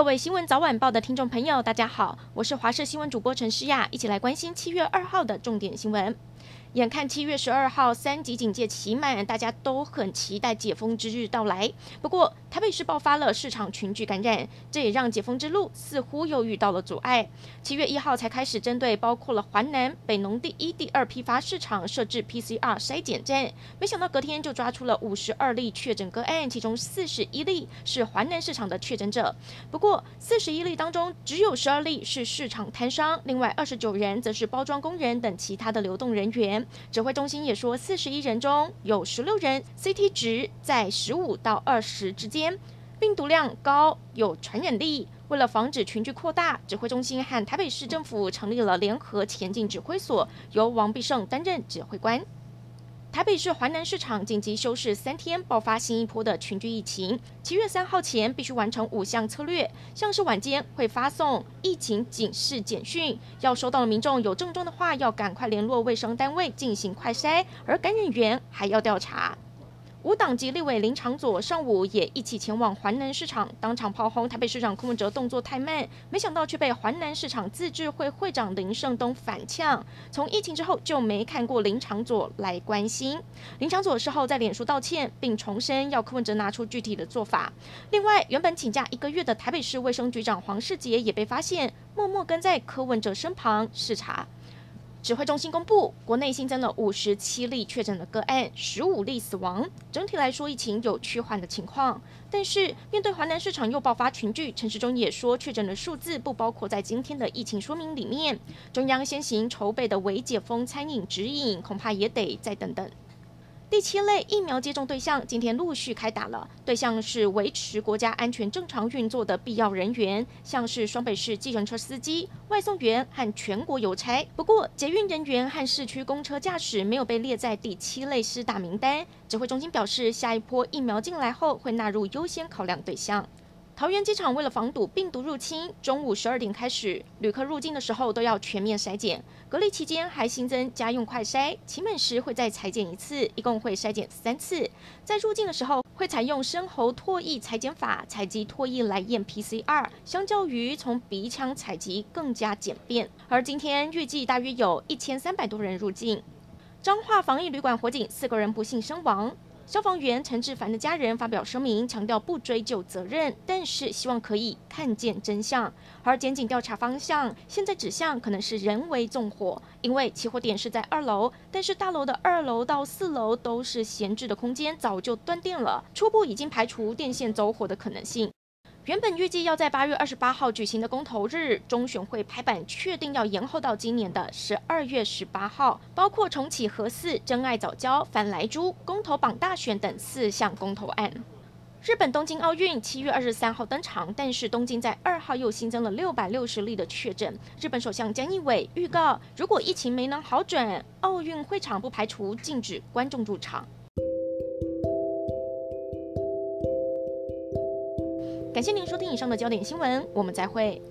各位新闻早晚报的听众朋友，大家好，我是华视新闻主播陈诗雅，一起来关心七月二号的重点新闻。眼看七月十二号三级警戒期满，大家都很期待解封之日到来。不过，台北市爆发了市场群聚感染，这也让解封之路似乎又遇到了阻碍。七月一号才开始针对包括了环南、北农第一、第二批发市场设置 PCR 筛检站，没想到隔天就抓出了五十二例确诊个案，其中四十一例是环南市场的确诊者。不过，四十一例当中只有十二例是市场摊商，另外二十九人则是包装工人等其他的流动人员。指挥中心也说，四十一人中有十六人 CT 值在十五到二十之间，病毒量高，有传染力。为了防止群聚扩大，指挥中心和台北市政府成立了联合前进指挥所，由王必胜担任指挥官。台北市环南市场紧急休市三天，爆发新一波的群聚疫情。七月三号前必须完成五项策略，像是晚间会发送疫情警示简讯，要收到的民众有症状的话，要赶快联络卫生单位进行快筛，而感染源还要调查。无党籍立委林长佐上午也一起前往环南市场，当场炮轰台北市长柯文哲动作太慢，没想到却被环南市场自治会会长林胜东反呛。从疫情之后就没看过林长佐来关心。林长佐事后在脸书道歉，并重申要柯文哲拿出具体的做法。另外，原本请假一个月的台北市卫生局长黄世杰也被发现默默跟在柯文哲身旁视察。指挥中心公布，国内新增了五十七例确诊的个案，十五例死亡。整体来说，疫情有趋缓的情况。但是，面对华南市场又爆发群聚，陈时中也说，确诊的数字不包括在今天的疫情说明里面。中央先行筹备的微解封餐饮指引，恐怕也得再等等。第七类疫苗接种对象今天陆续开打了，对象是维持国家安全正常运作的必要人员，像是双北市计程车司机、外送员和全国邮差。不过，捷运人员和市区公车驾驶没有被列在第七类施打名单。指挥中心表示，下一波疫苗进来后会纳入优先考量对象。桃园机场为了防堵病毒入侵，中午十二点开始，旅客入境的时候都要全面筛检。隔离期间还新增家用快筛，期满时会再裁剪一次，一共会筛检三次。在入境的时候会采用深喉唾液裁剪法，采集唾液来验 PCR，相较于从鼻腔采集更加简便。而今天预计大约有一千三百多人入境。彰化防疫旅馆火警，四个人不幸身亡。消防员陈志凡的家人发表声明，强调不追究责任，但是希望可以看见真相。而检警调查方向现在指向可能是人为纵火，因为起火点是在二楼，但是大楼的二楼到四楼都是闲置的空间，早就断电了，初步已经排除电线走火的可能性。原本预计要在八月二十八号举行的公投日，中选会拍板确定要延后到今年的十二月十八号，包括重启核四、真爱早教、反莱猪、公投榜大选等四项公投案。日本东京奥运七月二十三号登场，但是东京在二号又新增了六百六十例的确诊。日本首相菅义伟预告，如果疫情没能好转，奥运会场不排除禁止观众入场。感谢您收听以上的焦点新闻，我们再会。